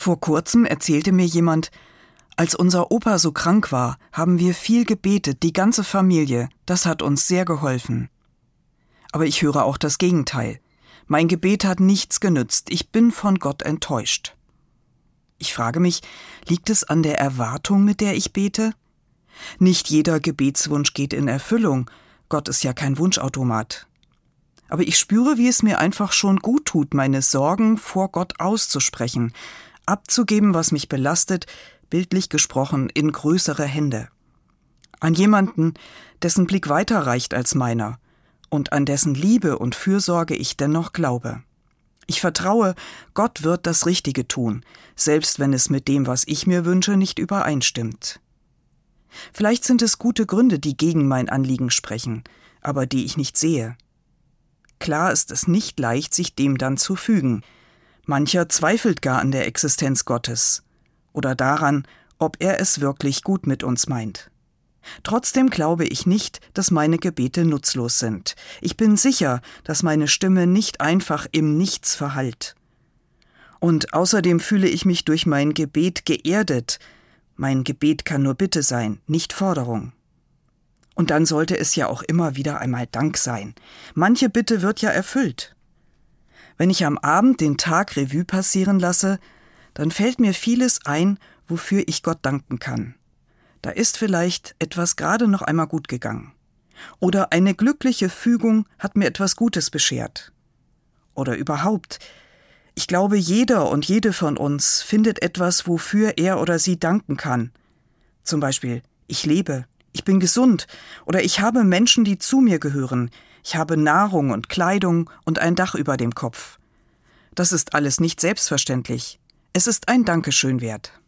Vor kurzem erzählte mir jemand, als unser Opa so krank war, haben wir viel gebetet, die ganze Familie, das hat uns sehr geholfen. Aber ich höre auch das Gegenteil. Mein Gebet hat nichts genützt, ich bin von Gott enttäuscht. Ich frage mich, liegt es an der Erwartung, mit der ich bete? Nicht jeder Gebetswunsch geht in Erfüllung, Gott ist ja kein Wunschautomat. Aber ich spüre, wie es mir einfach schon gut tut, meine Sorgen vor Gott auszusprechen, abzugeben, was mich belastet, bildlich gesprochen, in größere Hände. An jemanden, dessen Blick weiter reicht als meiner und an dessen Liebe und Fürsorge ich dennoch glaube. Ich vertraue, Gott wird das Richtige tun, selbst wenn es mit dem, was ich mir wünsche, nicht übereinstimmt. Vielleicht sind es gute Gründe, die gegen mein Anliegen sprechen, aber die ich nicht sehe. Klar ist es nicht leicht, sich dem dann zu fügen. Mancher zweifelt gar an der Existenz Gottes oder daran, ob er es wirklich gut mit uns meint. Trotzdem glaube ich nicht, dass meine Gebete nutzlos sind. Ich bin sicher, dass meine Stimme nicht einfach im Nichts verhallt. Und außerdem fühle ich mich durch mein Gebet geerdet. Mein Gebet kann nur Bitte sein, nicht Forderung. Und dann sollte es ja auch immer wieder einmal Dank sein. Manche Bitte wird ja erfüllt. Wenn ich am Abend den Tag Revue passieren lasse, dann fällt mir vieles ein, wofür ich Gott danken kann. Da ist vielleicht etwas gerade noch einmal gut gegangen. Oder eine glückliche Fügung hat mir etwas Gutes beschert. Oder überhaupt, ich glaube, jeder und jede von uns findet etwas, wofür er oder sie danken kann. Zum Beispiel, ich lebe, ich bin gesund oder ich habe Menschen, die zu mir gehören, ich habe Nahrung und Kleidung und ein Dach über dem Kopf. Das ist alles nicht selbstverständlich. Es ist ein Dankeschön wert.